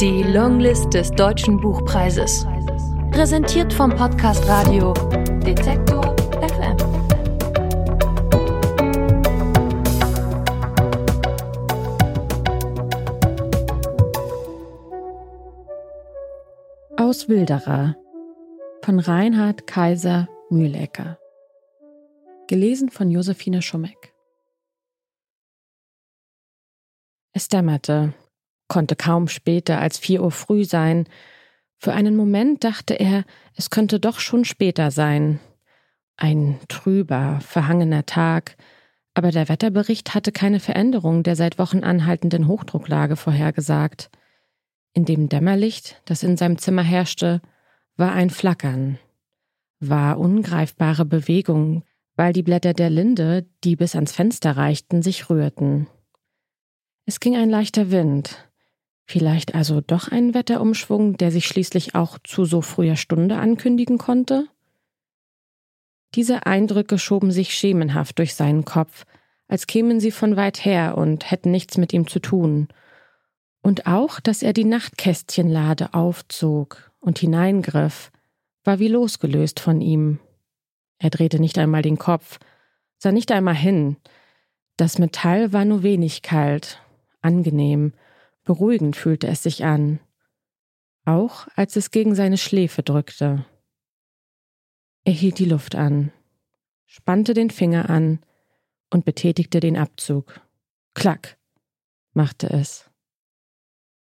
Die Longlist des Deutschen Buchpreises. Präsentiert vom Podcast Radio Detektor FM. Aus Wilderer von Reinhard Kaiser Mühlecker. Gelesen von Josephine Schummeck. Es dämmerte, konnte kaum später als vier Uhr früh sein. Für einen Moment dachte er, es könnte doch schon später sein. Ein trüber, verhangener Tag, aber der Wetterbericht hatte keine Veränderung der seit Wochen anhaltenden Hochdrucklage vorhergesagt. In dem Dämmerlicht, das in seinem Zimmer herrschte, war ein Flackern, war ungreifbare Bewegung, weil die Blätter der Linde, die bis ans Fenster reichten, sich rührten. Es ging ein leichter Wind. Vielleicht also doch ein Wetterumschwung, der sich schließlich auch zu so früher Stunde ankündigen konnte? Diese Eindrücke schoben sich schemenhaft durch seinen Kopf, als kämen sie von weit her und hätten nichts mit ihm zu tun. Und auch, dass er die Nachtkästchenlade aufzog und hineingriff, war wie losgelöst von ihm. Er drehte nicht einmal den Kopf, sah nicht einmal hin. Das Metall war nur wenig kalt, angenehm, beruhigend fühlte es sich an, auch als es gegen seine Schläfe drückte. Er hielt die Luft an, spannte den Finger an und betätigte den Abzug. Klack, machte es.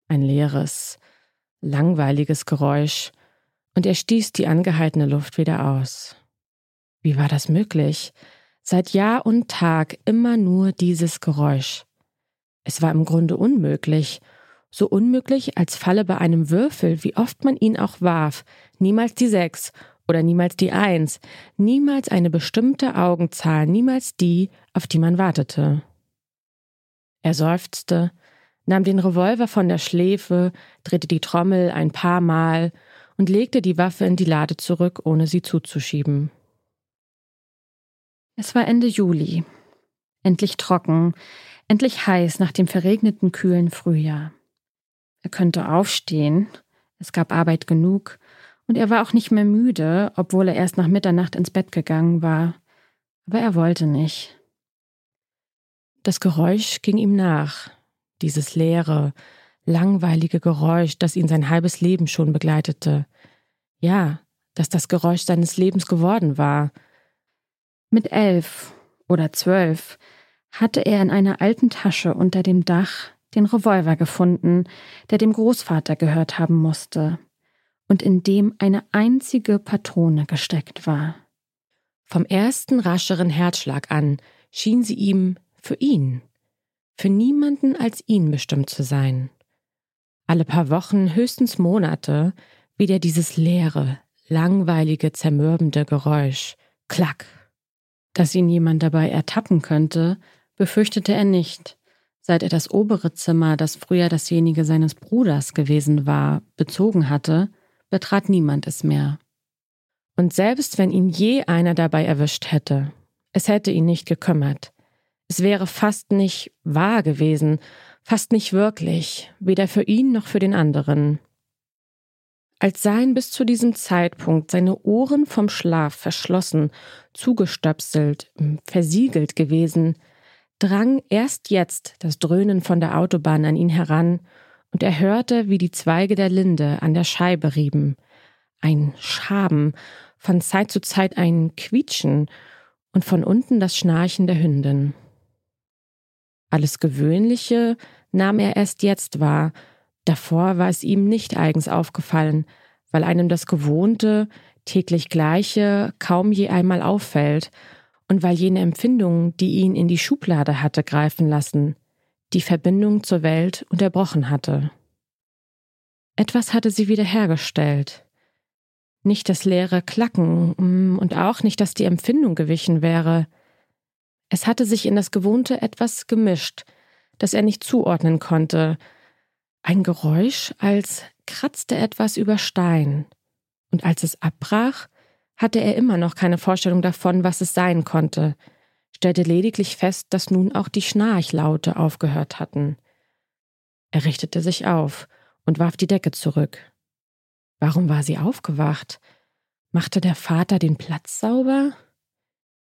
Ein leeres, langweiliges Geräusch, und er stieß die angehaltene Luft wieder aus. Wie war das möglich? Seit Jahr und Tag immer nur dieses Geräusch. Es war im Grunde unmöglich, so unmöglich, als falle bei einem Würfel, wie oft man ihn auch warf, niemals die Sechs oder niemals die Eins, niemals eine bestimmte Augenzahl, niemals die, auf die man wartete. Er seufzte, nahm den Revolver von der Schläfe, drehte die Trommel ein paar Mal und legte die Waffe in die Lade zurück, ohne sie zuzuschieben. Es war Ende Juli. Endlich trocken, endlich heiß nach dem verregneten, kühlen Frühjahr. Er könnte aufstehen, es gab Arbeit genug, und er war auch nicht mehr müde, obwohl er erst nach Mitternacht ins Bett gegangen war. Aber er wollte nicht. Das Geräusch ging ihm nach, dieses leere, langweilige Geräusch, das ihn sein halbes Leben schon begleitete. Ja, dass das Geräusch seines Lebens geworden war, mit elf oder zwölf hatte er in einer alten Tasche unter dem Dach den Revolver gefunden, der dem Großvater gehört haben musste, und in dem eine einzige Patrone gesteckt war. Vom ersten rascheren Herzschlag an schien sie ihm für ihn, für niemanden als ihn bestimmt zu sein. Alle paar Wochen, höchstens Monate, wieder dieses leere, langweilige, zermürbende Geräusch. Klack, dass ihn jemand dabei ertappen könnte, befürchtete er nicht. Seit er das obere Zimmer, das früher dasjenige seines Bruders gewesen war, bezogen hatte, betrat niemand es mehr. Und selbst wenn ihn je einer dabei erwischt hätte, es hätte ihn nicht gekümmert. Es wäre fast nicht wahr gewesen, fast nicht wirklich, weder für ihn noch für den anderen als seien bis zu diesem Zeitpunkt seine Ohren vom Schlaf verschlossen, zugestöpselt, versiegelt gewesen, drang erst jetzt das Dröhnen von der Autobahn an ihn heran, und er hörte, wie die Zweige der Linde an der Scheibe rieben, ein Schaben, von Zeit zu Zeit ein Quietschen und von unten das Schnarchen der Hündin. Alles Gewöhnliche nahm er erst jetzt wahr, Davor war es ihm nicht eigens aufgefallen, weil einem das Gewohnte, täglich Gleiche kaum je einmal auffällt und weil jene Empfindung, die ihn in die Schublade hatte greifen lassen, die Verbindung zur Welt unterbrochen hatte. Etwas hatte sie wiederhergestellt. Nicht das leere Klacken mm, und auch nicht, dass die Empfindung gewichen wäre. Es hatte sich in das Gewohnte etwas gemischt, das er nicht zuordnen konnte, ein Geräusch, als kratzte etwas über Stein. Und als es abbrach, hatte er immer noch keine Vorstellung davon, was es sein konnte, stellte lediglich fest, dass nun auch die Schnarchlaute aufgehört hatten. Er richtete sich auf und warf die Decke zurück. Warum war sie aufgewacht? Machte der Vater den Platz sauber?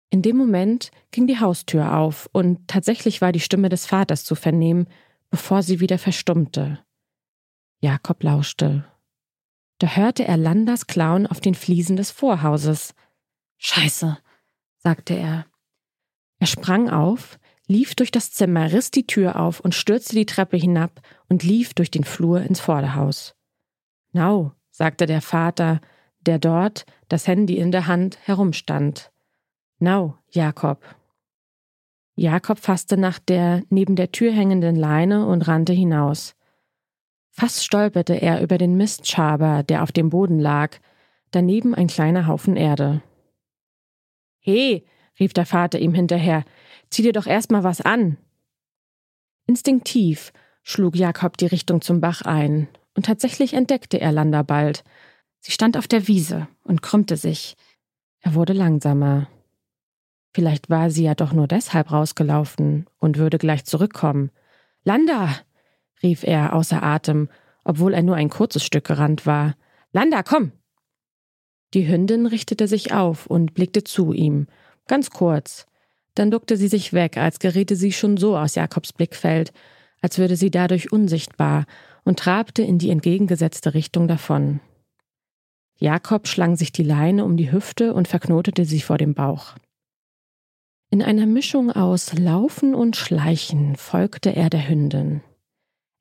In dem Moment ging die Haustür auf und tatsächlich war die Stimme des Vaters zu vernehmen, bevor sie wieder verstummte. Jakob lauschte. Da hörte er Landers Klauen auf den Fliesen des Vorhauses. Scheiße, sagte er. Er sprang auf, lief durch das Zimmer, riss die Tür auf und stürzte die Treppe hinab und lief durch den Flur ins Vorderhaus. Nau, sagte der Vater, der dort, das Handy in der Hand, herumstand. Nau, Jakob. Jakob fasste nach der neben der Tür hängenden Leine und rannte hinaus. Fast stolperte er über den Mistschaber, der auf dem Boden lag, daneben ein kleiner Haufen Erde. He, rief der Vater ihm hinterher, zieh dir doch erst mal was an. Instinktiv schlug Jakob die Richtung zum Bach ein, und tatsächlich entdeckte er Landa bald. Sie stand auf der Wiese und krümmte sich. Er wurde langsamer. Vielleicht war sie ja doch nur deshalb rausgelaufen und würde gleich zurückkommen. Landa! Rief er außer Atem, obwohl er nur ein kurzes Stück gerannt war. Landa, komm! Die Hündin richtete sich auf und blickte zu ihm, ganz kurz. Dann duckte sie sich weg, als geriete sie schon so aus Jakobs Blickfeld, als würde sie dadurch unsichtbar und trabte in die entgegengesetzte Richtung davon. Jakob schlang sich die Leine um die Hüfte und verknotete sie vor dem Bauch. In einer Mischung aus Laufen und Schleichen folgte er der Hündin.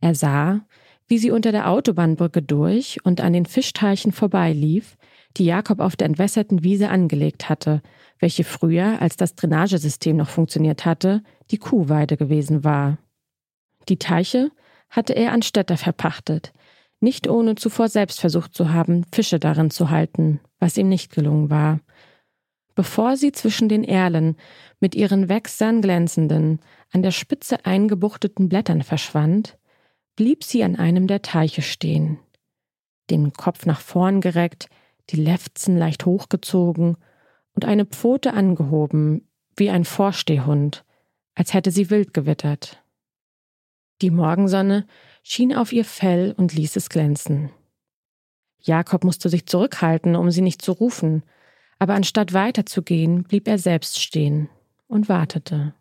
Er sah, wie sie unter der Autobahnbrücke durch und an den Fischteichen vorbeilief, die Jakob auf der entwässerten Wiese angelegt hatte, welche früher, als das Drainagesystem noch funktioniert hatte, die Kuhweide gewesen war. Die Teiche hatte er an Städter verpachtet, nicht ohne zuvor selbst versucht zu haben, Fische darin zu halten, was ihm nicht gelungen war. Bevor sie zwischen den Erlen mit ihren wächsern glänzenden, an der Spitze eingebuchteten Blättern verschwand, blieb sie an einem der Teiche stehen, den Kopf nach vorn gereckt, die Lefzen leicht hochgezogen und eine Pfote angehoben, wie ein Vorstehhund, als hätte sie wild gewittert. Die Morgensonne schien auf ihr Fell und ließ es glänzen. Jakob musste sich zurückhalten, um sie nicht zu rufen, aber anstatt weiterzugehen, blieb er selbst stehen und wartete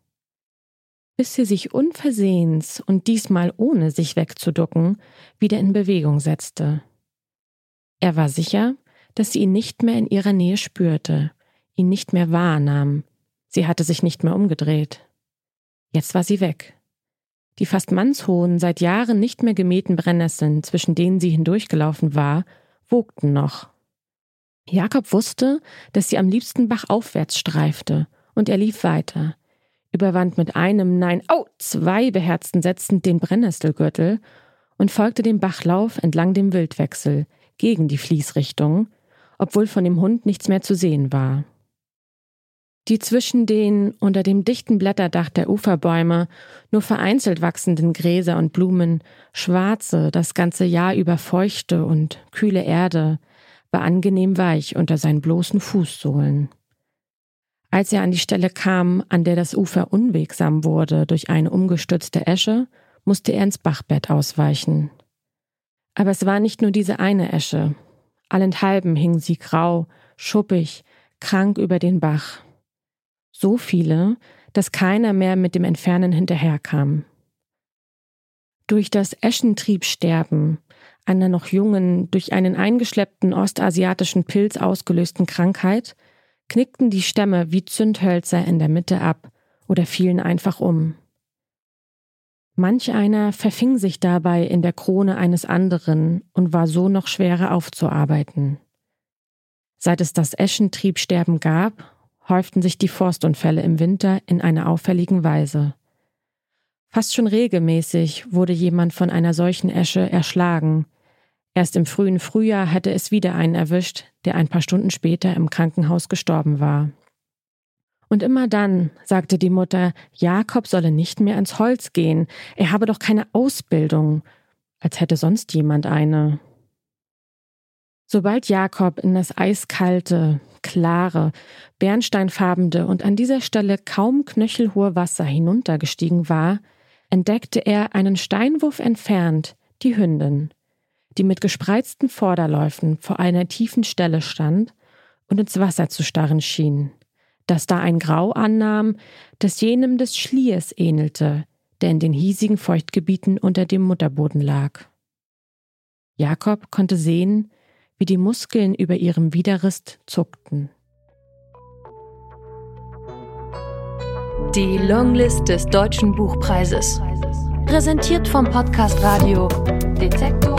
bis sie sich unversehens und diesmal ohne sich wegzuducken wieder in Bewegung setzte. Er war sicher, dass sie ihn nicht mehr in ihrer Nähe spürte, ihn nicht mehr wahrnahm, sie hatte sich nicht mehr umgedreht. Jetzt war sie weg. Die fast mannshohen, seit Jahren nicht mehr gemähten Brennnesseln, zwischen denen sie hindurchgelaufen war, wogten noch. Jakob wusste, dass sie am liebsten bachaufwärts streifte, und er lief weiter, überwand mit einem, nein, oh, zwei beherzten Sätzen den Brennnesselgürtel und folgte dem Bachlauf entlang dem Wildwechsel, gegen die Fließrichtung, obwohl von dem Hund nichts mehr zu sehen war. Die zwischen den unter dem dichten Blätterdach der Uferbäume nur vereinzelt wachsenden Gräser und Blumen, schwarze, das ganze Jahr über feuchte und kühle Erde, war angenehm weich unter seinen bloßen Fußsohlen. Als er an die Stelle kam, an der das Ufer unwegsam wurde durch eine umgestürzte Esche, musste er ins Bachbett ausweichen. Aber es war nicht nur diese eine Esche. Allenthalben hing sie grau, schuppig, krank über den Bach. So viele, dass keiner mehr mit dem Entfernen hinterherkam. Durch das Eschentriebsterben einer noch jungen, durch einen eingeschleppten ostasiatischen Pilz ausgelösten Krankheit knickten die Stämme wie Zündhölzer in der Mitte ab oder fielen einfach um. Manch einer verfing sich dabei in der Krone eines anderen und war so noch schwerer aufzuarbeiten. Seit es das Eschentriebsterben gab, häuften sich die Forstunfälle im Winter in einer auffälligen Weise. Fast schon regelmäßig wurde jemand von einer solchen Esche erschlagen, Erst im frühen Frühjahr hatte es wieder einen erwischt, der ein paar Stunden später im Krankenhaus gestorben war. Und immer dann sagte die Mutter, Jakob solle nicht mehr ins Holz gehen, er habe doch keine Ausbildung, als hätte sonst jemand eine. Sobald Jakob in das eiskalte, klare, bernsteinfarbene und an dieser Stelle kaum knöchelhohe Wasser hinuntergestiegen war, entdeckte er einen Steinwurf entfernt die Hündin, die mit gespreizten Vorderläufen vor einer tiefen Stelle stand und ins Wasser zu starren schien, das da ein Grau annahm, das jenem des Schliers ähnelte, der in den hiesigen Feuchtgebieten unter dem Mutterboden lag. Jakob konnte sehen, wie die Muskeln über ihrem Widerrist zuckten. Die Longlist des Deutschen Buchpreises. Präsentiert vom Podcast Radio Detektor